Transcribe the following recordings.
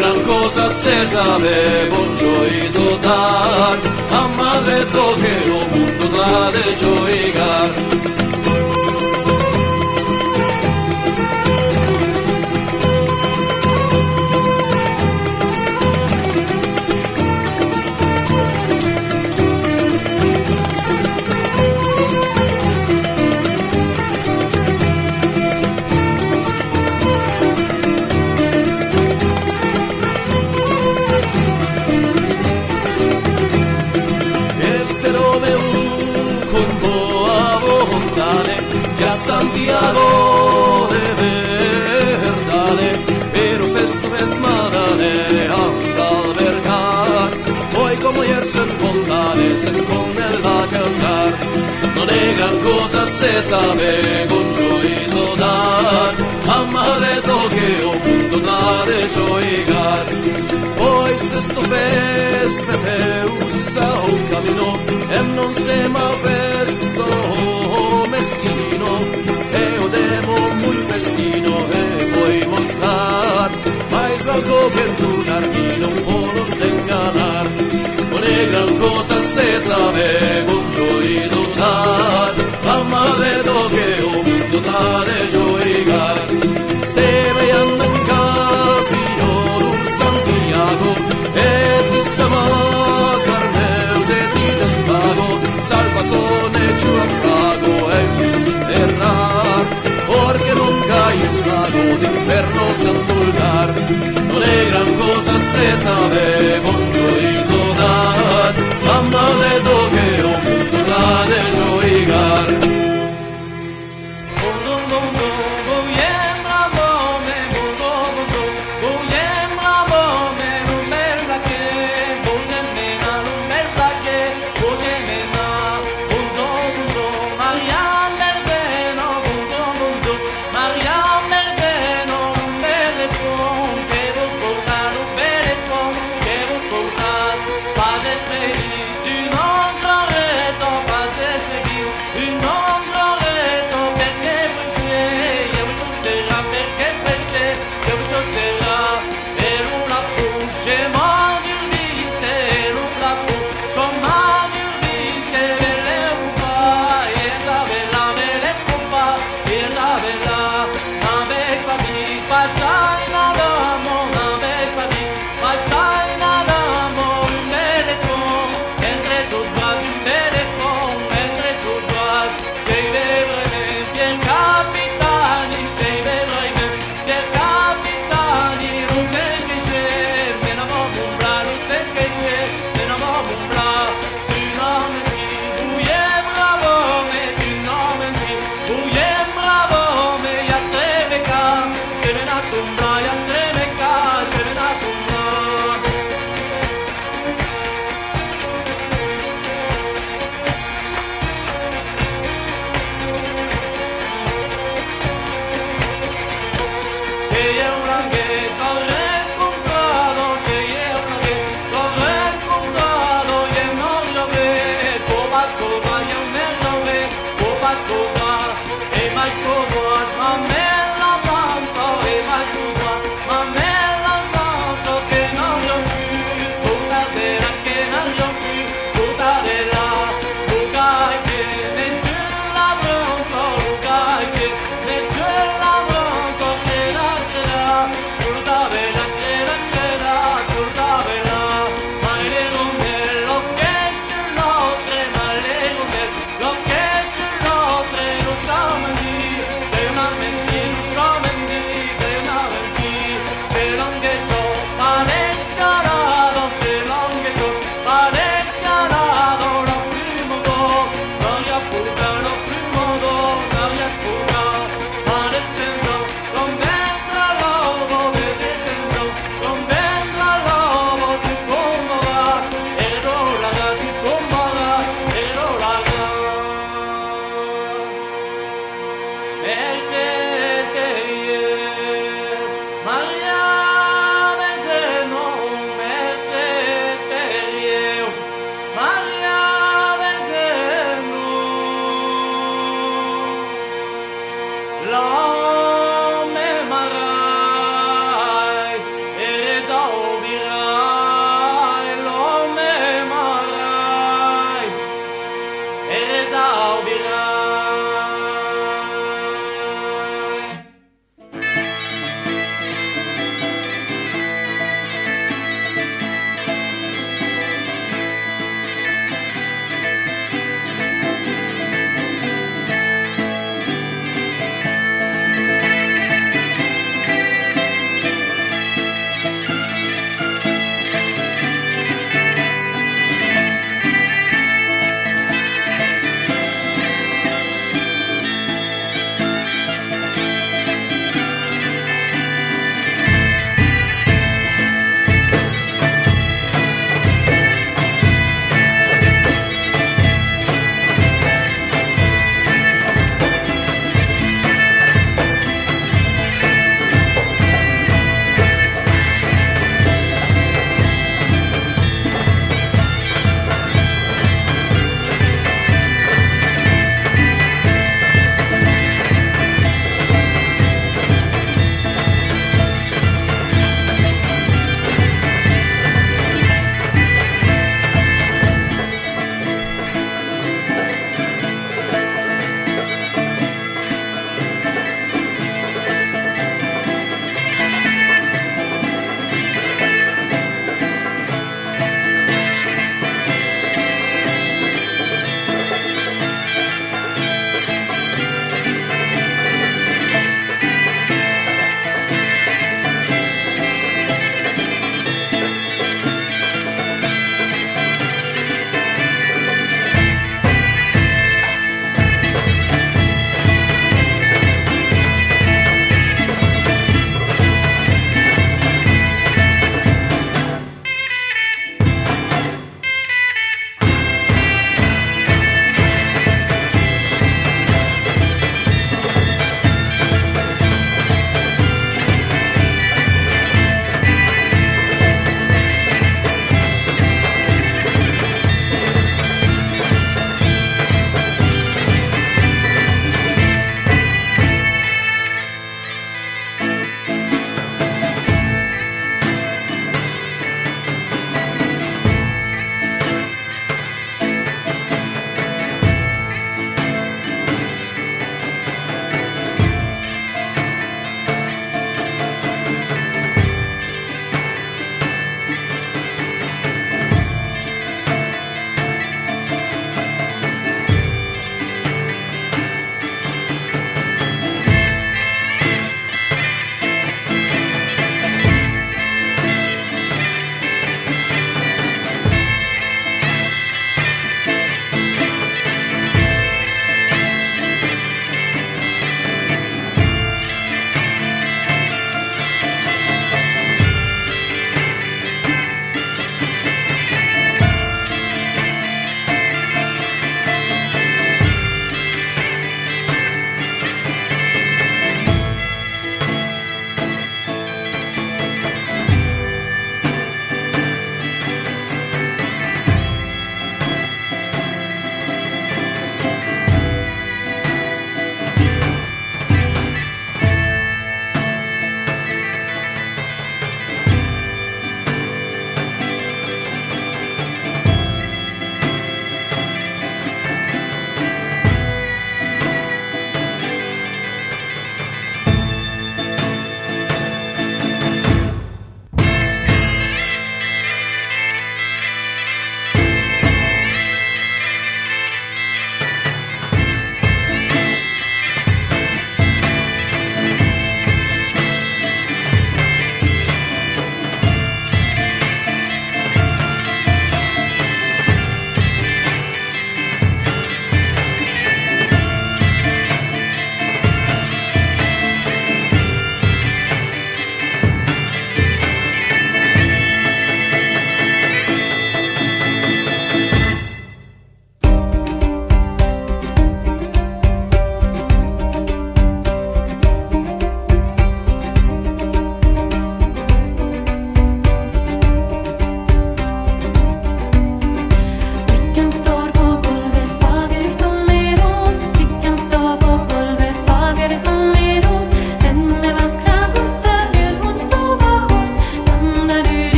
gran cosa se sabe, bon joizo dar. A madre toque o mundo da de joigar. Santiago de verdade, pero festo es madane, al vergar, poi come yersen condane, se con a casar, non negan cosa se sabe, con gioiso dar, amare toque o punto nare gioigar, poi se sto fes, feteu, un o camino, e non se ma Que tu narmino Poros de enganar. Non è gran cosa se sabe Con juizo dar A madre toque o mundo da de joigar Se me andan capillo un Santiago E ti sama carnel de ti despago. Salvazone ciu afrago e fisterrar Porque nunca es lago d'inferno santulgar Non è gran cosa se sabe con juizo dar La madre toque o mundo da de joigar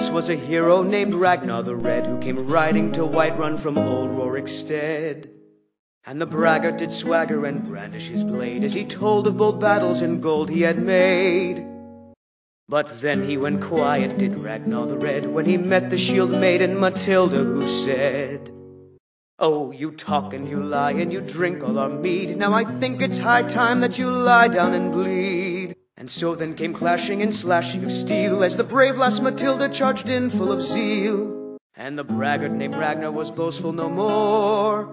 Once was a hero named Ragnar the Red who came riding to Whiterun from old Rorikstead. And the braggart did swagger and brandish his blade as he told of bold battles and gold he had made. But then he went quiet, did Ragnar the Red, when he met the shield maiden Matilda, who said, Oh, you talk and you lie and you drink all our mead. Now I think it's high time that you lie down and bleed. And so then came clashing and slashing of steel as the brave lass Matilda charged in full of zeal. And the braggart named Ragnar was boastful no more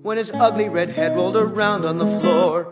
when his ugly red head rolled around on the floor.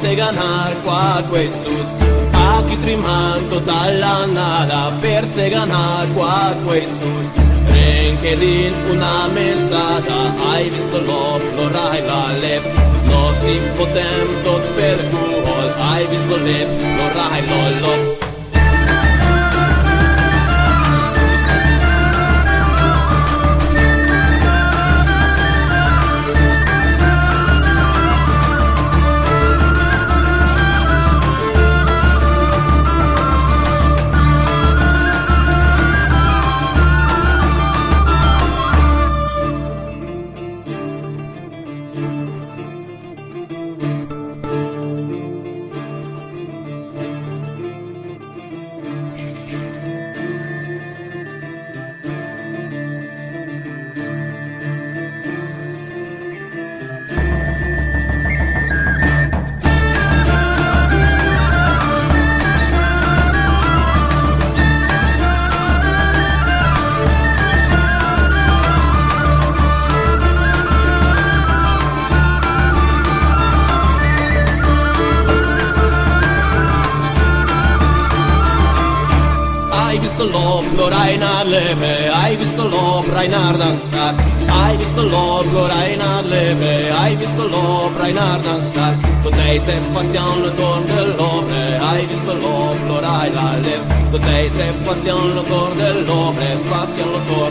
se ganar qua Jesus a chi trimanto dalla nada per se ganar qua Jesus din una mesada hai visto l'op lo rai la lep no si potem tot per tu hai visto lep lo rai lo lop treppa siamo le cordellone, hai visto l'ombra, hai la leve, con te treppa siamo le cordellone, passiamo le cordellone.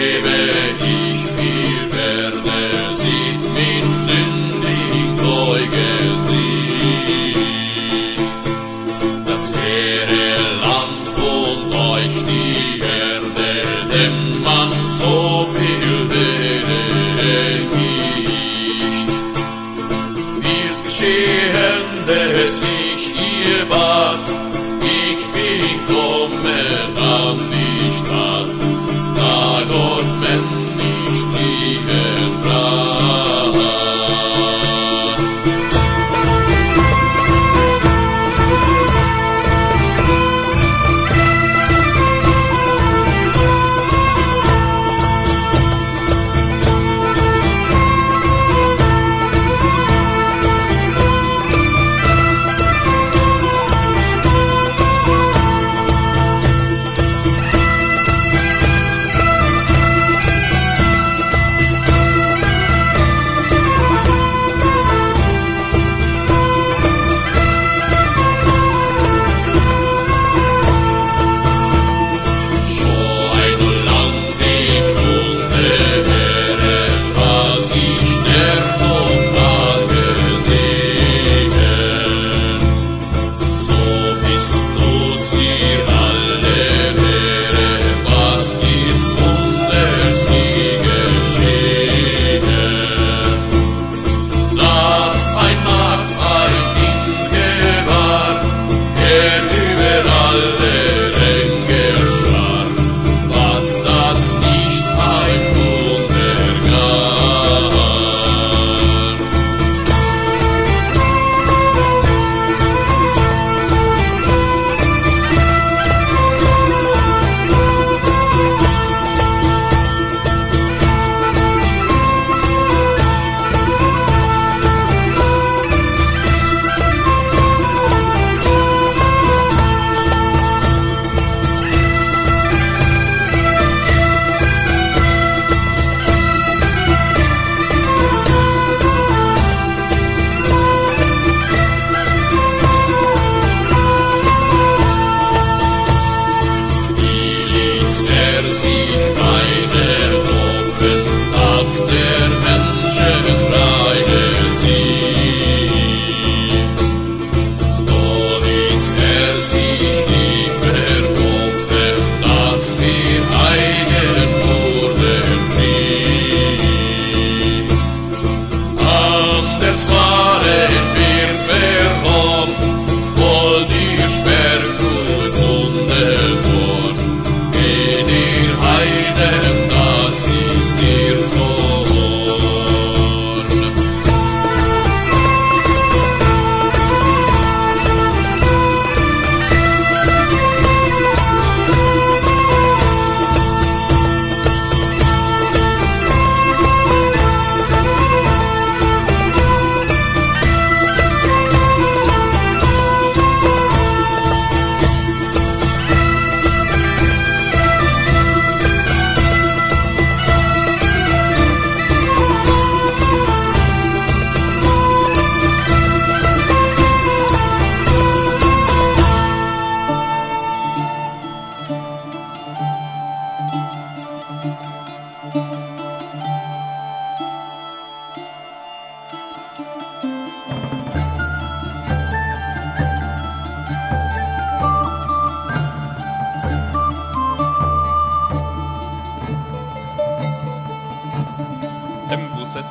Es lebe ich, mir werde,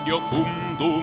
역음도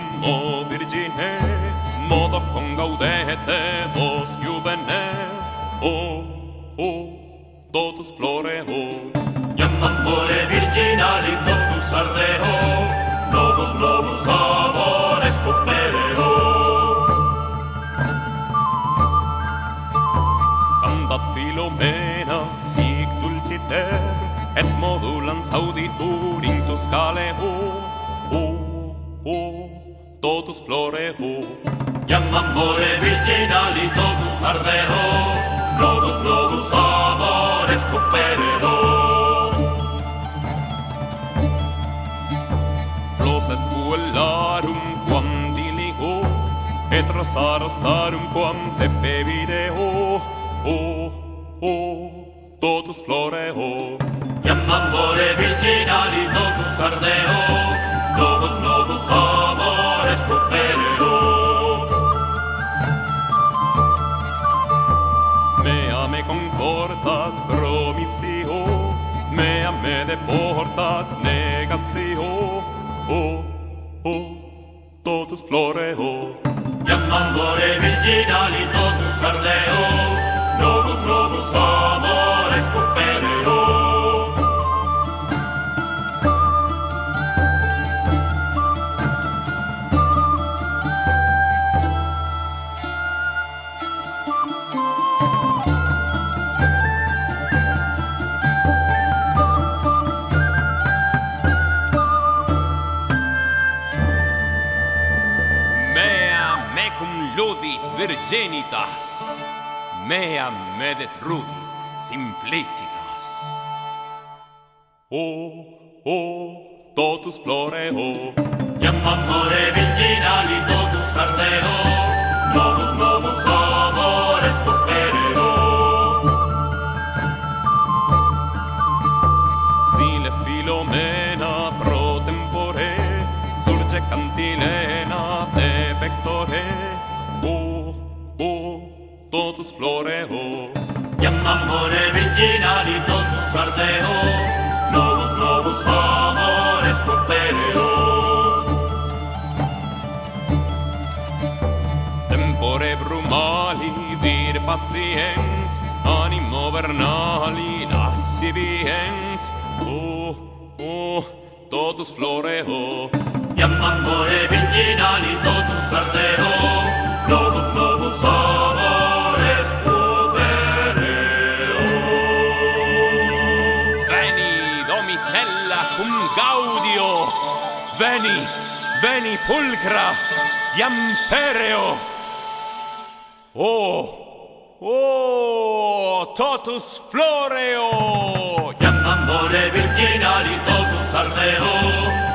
genitas mea medet rudit simplicitas. O o totus floreo iam amore virginali totus ardeo novus novus sol totus floreo, Iam amore virginali totus ardeo, novus novus amores coopereo. tempore brumali vir patiens, animo vernali lasciviens. O, o, totus floreo, Iam amore virginali totus ardeo, novus novus amores Pulcra iam pereo. O, o, totus floreo. Iam amore virginali totus armeo.